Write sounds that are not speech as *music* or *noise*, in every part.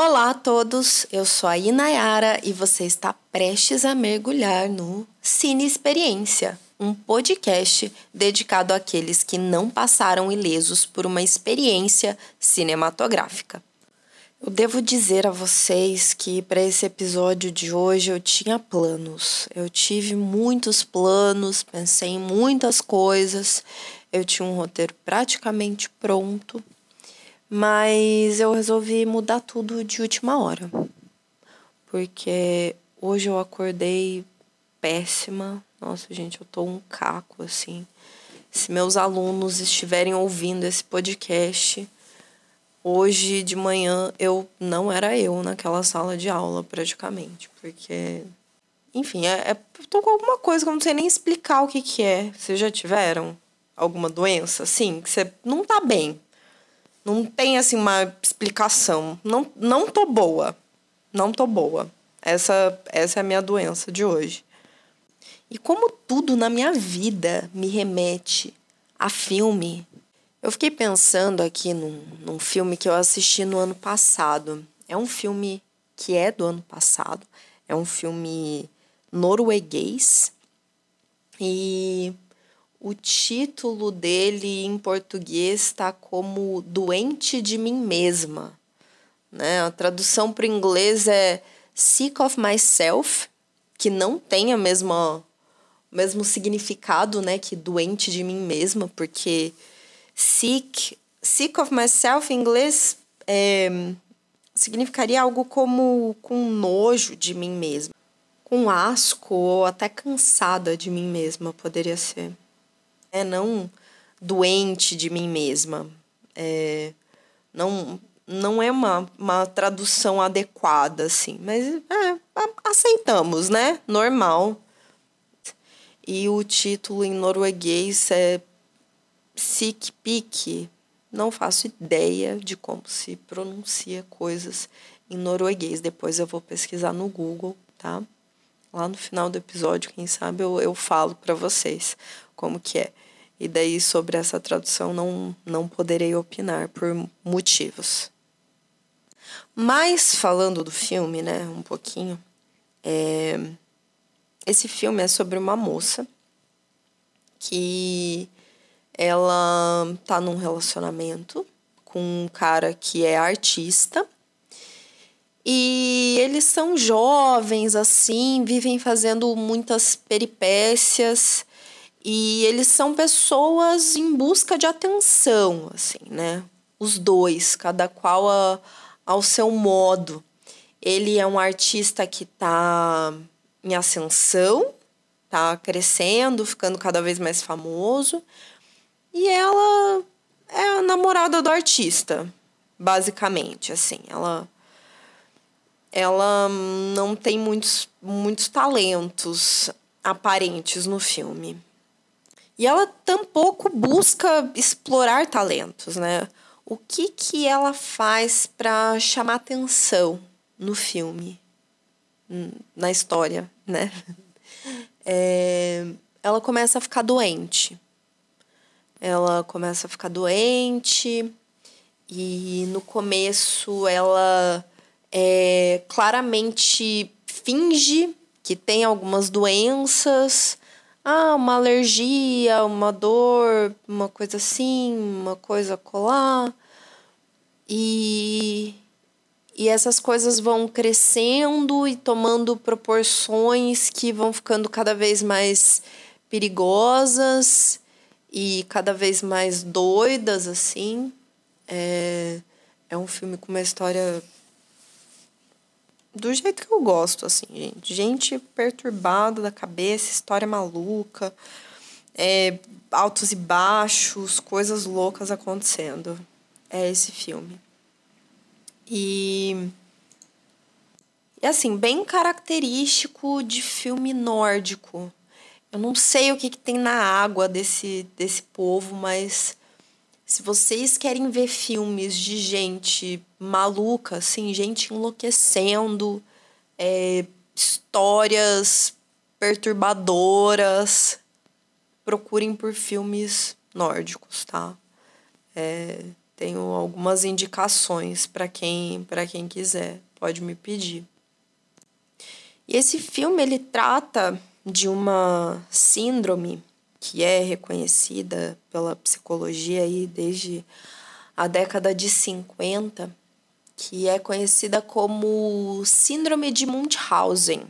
Olá a todos, eu sou a Inayara e você está prestes a mergulhar no Cine Experiência, um podcast dedicado àqueles que não passaram ilesos por uma experiência cinematográfica. Eu devo dizer a vocês que para esse episódio de hoje eu tinha planos. Eu tive muitos planos, pensei em muitas coisas. Eu tinha um roteiro praticamente pronto, mas eu resolvi mudar tudo de última hora. Porque hoje eu acordei péssima. Nossa, gente, eu tô um caco assim. Se meus alunos estiverem ouvindo esse podcast, hoje de manhã eu não era eu naquela sala de aula praticamente, porque enfim, é, é tô com alguma coisa que eu não sei nem explicar o que que é. Vocês já tiveram alguma doença assim, que você não tá bem? Não tem assim uma explicação. Não não tô boa. Não tô boa. Essa essa é a minha doença de hoje. E como tudo na minha vida me remete a filme, eu fiquei pensando aqui num, num filme que eu assisti no ano passado. É um filme que é do ano passado. É um filme norueguês. E o título dele em português está como Doente de Mim Mesma. Né? A tradução para o inglês é Sick of Myself, que não tem a mesma, o mesmo significado né, que Doente de Mim Mesma, porque Sick, sick of myself em inglês é, significaria algo como com nojo de mim mesma, com asco ou até cansada de mim mesma poderia ser. É não doente de mim mesma. É, não não é uma, uma tradução adequada, assim, mas é, aceitamos, né? Normal. E o título em norueguês é Sick Pick, não faço ideia de como se pronuncia coisas em norueguês. Depois eu vou pesquisar no Google, tá? Lá no final do episódio, quem sabe eu, eu falo para vocês como que é. E daí sobre essa tradução não, não poderei opinar por motivos. Mas falando do filme, né, um pouquinho, é... esse filme é sobre uma moça que ela tá num relacionamento com um cara que é artista. E eles são jovens, assim, vivem fazendo muitas peripécias. E eles são pessoas em busca de atenção, assim, né? Os dois, cada qual a, ao seu modo. Ele é um artista que tá em ascensão, tá crescendo, ficando cada vez mais famoso. E ela é a namorada do artista, basicamente, assim. Ela ela não tem muitos, muitos talentos aparentes no filme. E ela tampouco busca explorar talentos, né? O que que ela faz para chamar atenção no filme, na história, né? *laughs* É, ela começa a ficar doente ela começa a ficar doente e no começo ela é, claramente finge que tem algumas doenças, ah, uma alergia, uma dor, uma coisa assim, uma coisa colar. E, e essas coisas vão crescendo e tomando proporções que vão ficando cada vez mais perigosas e cada vez mais doidas, assim. É, é um filme com uma história do jeito que eu gosto, assim, gente. Gente perturbada da cabeça, história maluca, é, altos e baixos, coisas loucas acontecendo. É esse filme. E. E assim, bem característico de filme nórdico. Eu não sei o que, que tem na água desse, desse povo, mas se vocês querem ver filmes de gente maluca, assim, gente enlouquecendo, é, histórias perturbadoras, procurem por filmes nórdicos, tá? É, tenho algumas indicações para quem, quem quiser, pode me pedir. E esse filme ele trata de uma síndrome que é reconhecida pela psicologia aí desde a década de 50, que é conhecida como Síndrome de Munchausen.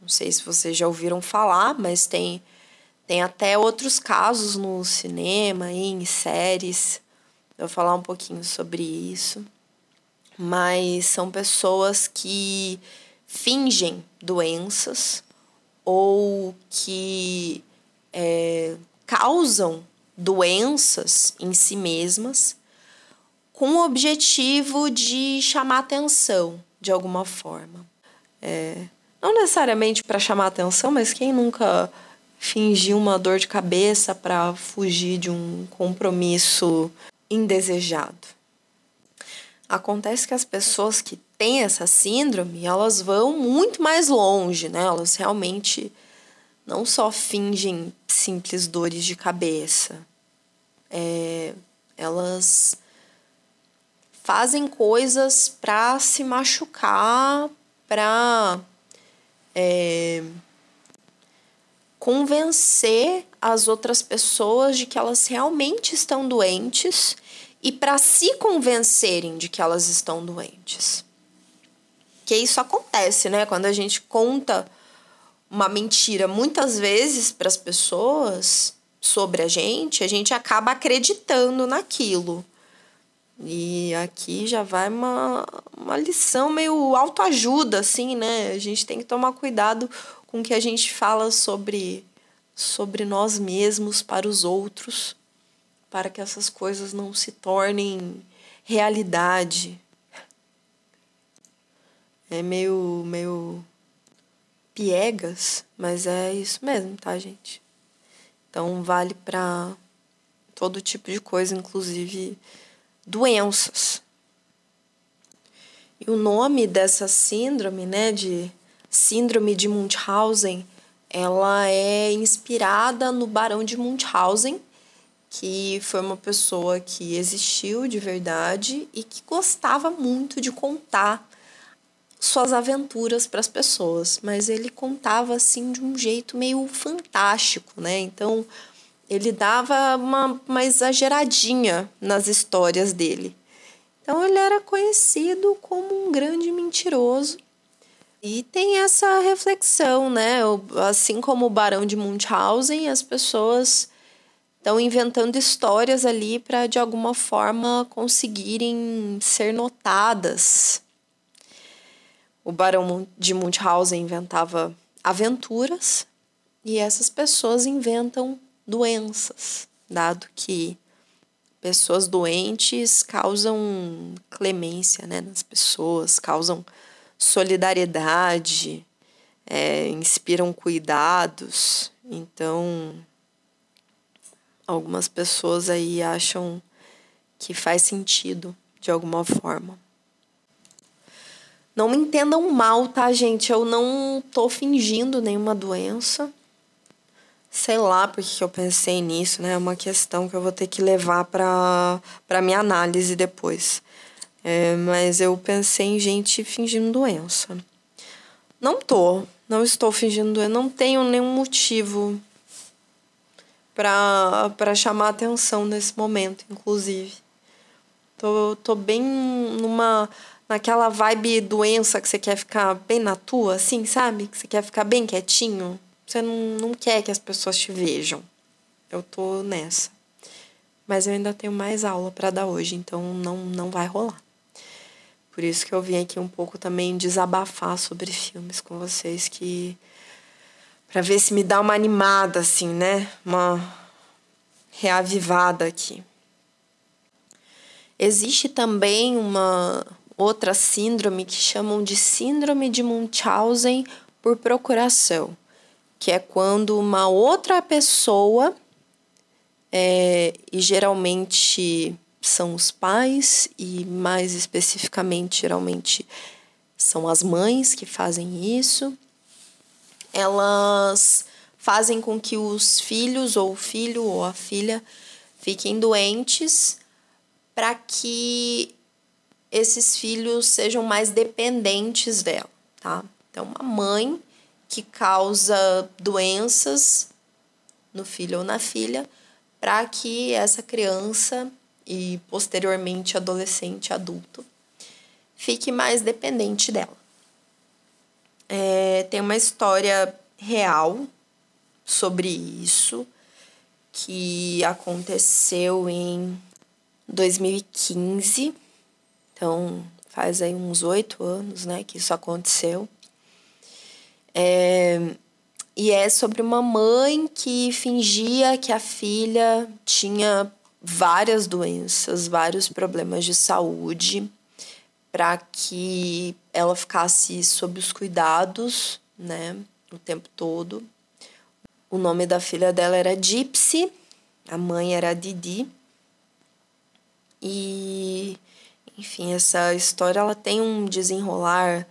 Não sei se vocês já ouviram falar, mas tem, tem até outros casos no cinema em séries. Eu vou falar um pouquinho sobre isso. Mas são pessoas que fingem doenças ou que é, causam doenças em si mesmas com o objetivo de chamar atenção de alguma forma. É, não necessariamente para chamar atenção, mas quem nunca fingiu uma dor de cabeça para fugir de um compromisso indesejado? Acontece que as pessoas que têm essa síndrome, elas vão muito mais longe, né? Elas realmente não só fingem simples dores de cabeça, é, elas fazem coisas para se machucar, para é, convencer as outras pessoas de que elas realmente estão doentes e para se convencerem de que elas estão doentes. Que isso acontece, né? Quando a gente conta uma mentira muitas vezes para as pessoas sobre a gente, a gente acaba acreditando naquilo. E aqui já vai uma, uma lição meio autoajuda, assim, né? A gente tem que tomar cuidado com o que a gente fala sobre, sobre nós mesmos para os outros, para que essas coisas não se tornem realidade. É meio, meio piegas, mas é isso mesmo, tá, gente? Então vale para todo tipo de coisa, inclusive doenças. E o nome dessa síndrome, né, de síndrome de Munchausen, ela é inspirada no Barão de Munchausen, que foi uma pessoa que existiu de verdade e que gostava muito de contar suas aventuras para as pessoas, mas ele contava assim de um jeito meio fantástico, né? Então ele dava uma, uma exageradinha nas histórias dele. Então ele era conhecido como um grande mentiroso. E tem essa reflexão, né? Assim como o Barão de Munchausen, as pessoas estão inventando histórias ali para de alguma forma conseguirem ser notadas o Barão de Munchausen inventava aventuras e essas pessoas inventam doenças, dado que pessoas doentes causam clemência né, nas pessoas, causam solidariedade, é, inspiram cuidados. Então, algumas pessoas aí acham que faz sentido de alguma forma. Não me entendam mal, tá, gente? Eu não tô fingindo nenhuma doença. Sei lá porque eu pensei nisso, né? É uma questão que eu vou ter que levar para para minha análise depois. É, mas eu pensei em gente fingindo doença. Não tô, não estou fingindo doença, não tenho nenhum motivo para chamar atenção nesse momento, inclusive. Tô, tô bem numa naquela vibe doença que você quer ficar bem na tua, assim, sabe? Que você quer ficar bem quietinho. Você não, não quer que as pessoas te vejam. Eu tô nessa. Mas eu ainda tenho mais aula para dar hoje, então não, não vai rolar. Por isso que eu vim aqui um pouco também desabafar sobre filmes com vocês que para ver se me dá uma animada assim, né? Uma reavivada aqui. Existe também uma outra síndrome que chamam de síndrome de Munchausen por procuração, que é quando uma outra pessoa, é, e geralmente são os pais, e mais especificamente, geralmente são as mães que fazem isso, elas fazem com que os filhos, ou o filho ou a filha, fiquem doentes para que esses filhos sejam mais dependentes dela, tá? Então, uma mãe que causa doenças no filho ou na filha para que essa criança e posteriormente adolescente, adulto, fique mais dependente dela. É, tem uma história real sobre isso que aconteceu em 2015. Então, faz aí uns oito anos, né, que isso aconteceu. É, e é sobre uma mãe que fingia que a filha tinha várias doenças, vários problemas de saúde, para que ela ficasse sob os cuidados, né, o tempo todo. O nome da filha dela era Gypsy, a mãe era Didi. E, enfim, essa história ela tem um desenrolar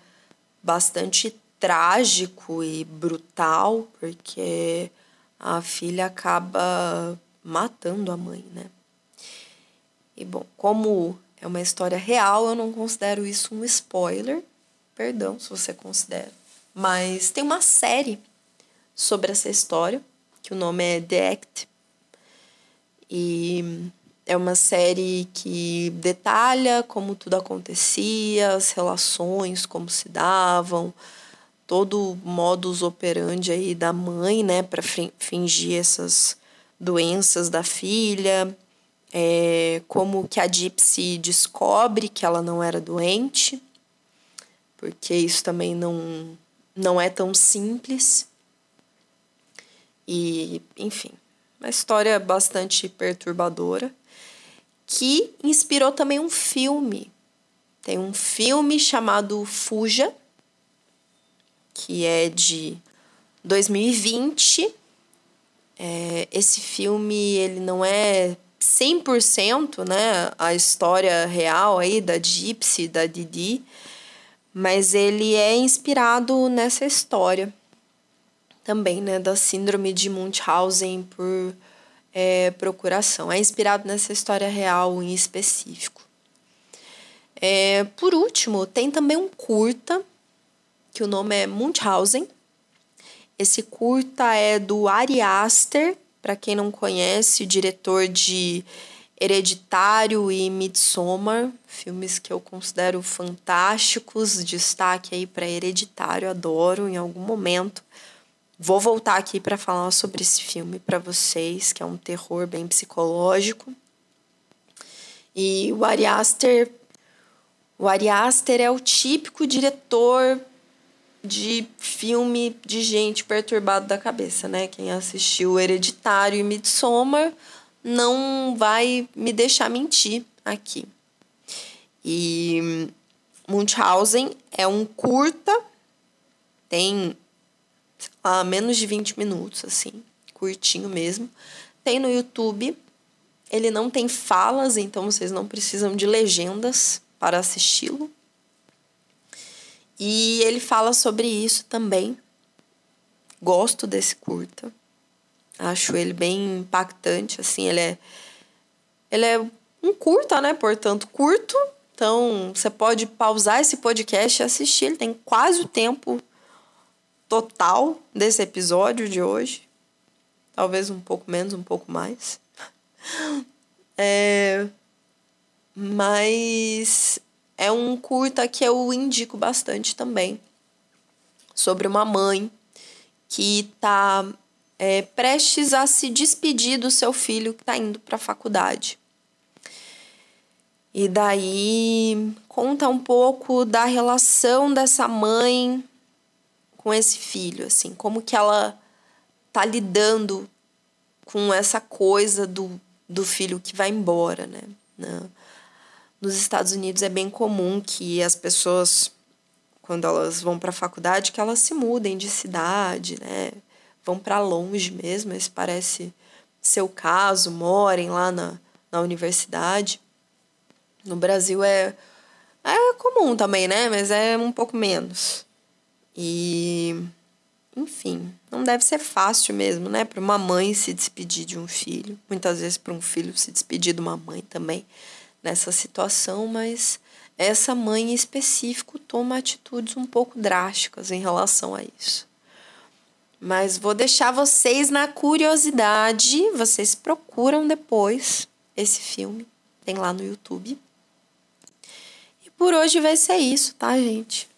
bastante trágico e brutal, porque a filha acaba matando a mãe, né? E bom, como é uma história real, eu não considero isso um spoiler. Perdão se você considera. Mas tem uma série sobre essa história, que o nome é The Act. E é uma série que detalha como tudo acontecia, as relações, como se davam, todo o modus operandi aí da mãe, né, para fingir essas doenças da filha, é, como que a Gypsy descobre que ela não era doente, porque isso também não, não é tão simples. E, enfim, uma história bastante perturbadora que inspirou também um filme. Tem um filme chamado Fuja, que é de 2020. É, esse filme ele não é 100% né, a história real aí da Gypsy, da Didi, mas ele é inspirado nessa história também, né, da síndrome de Munchausen por é, procuração. É inspirado nessa história real em específico. É, por último, tem também um curta que o nome é Munchausen. Esse curta é do Ari Aster, para quem não conhece, diretor de Hereditário e Midsommar, filmes que eu considero fantásticos. Destaque aí para Hereditário, adoro em algum momento. Vou voltar aqui para falar sobre esse filme para vocês, que é um terror bem psicológico. E o Ari Aster, o Ari Aster é o típico diretor de filme de gente perturbada da cabeça, né? Quem assistiu Hereditário e Midsommar não vai me deixar mentir aqui. E Munchausen é um curta, tem lá, menos de 20 minutos, assim, curtinho mesmo. Tem no YouTube. Ele não tem falas, então vocês não precisam de legendas para assisti-lo. E ele fala sobre isso também. Gosto desse curta. Acho ele bem impactante, assim, ele é ele é um curta, né? Portanto, curto. Então, você pode pausar esse podcast e assistir. Ele tem quase o tempo total desse episódio de hoje. Talvez um pouco menos, um pouco mais. *laughs* É, mas é um curta que eu indico bastante também. Sobre uma mãe que está é, prestes a se despedir do seu filho que está indo para a faculdade. E daí conta um pouco da relação dessa mãe com esse filho, assim, como que ela tá lidando com essa coisa do, do filho que vai embora, né? Nos Estados Unidos é bem comum que as pessoas, quando elas vão para a faculdade, que elas se mudem de cidade, né? Vão para longe mesmo, esse parece ser o caso, morem lá na, na universidade. No Brasil é, é comum também, né? Mas é um pouco menos. E, enfim, não deve ser fácil mesmo, né? Para uma mãe se despedir de um filho. Muitas vezes para um filho se despedir de uma mãe também. nessa situação, mas essa mãe em específico toma atitudes um pouco drásticas em relação a isso. Mas vou deixar vocês na curiosidade, vocês procuram depois esse filme, tem lá no YouTube. E por hoje vai ser isso, tá, gente?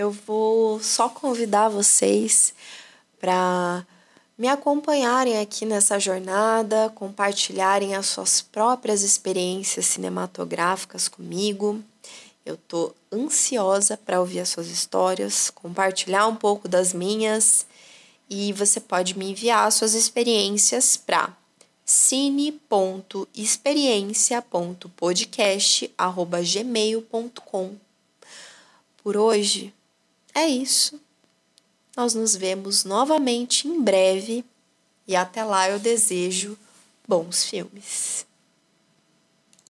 Eu vou só convidar vocês para me acompanharem aqui nessa jornada, compartilharem as suas próprias experiências cinematográficas comigo. Eu tô ansiosa para ouvir as suas histórias, compartilhar um pouco das minhas e você pode me enviar suas experiências para cine.experiência.podcast@gmail.com. Por hoje é isso. Nós nos vemos novamente em breve e até lá eu desejo bons filmes.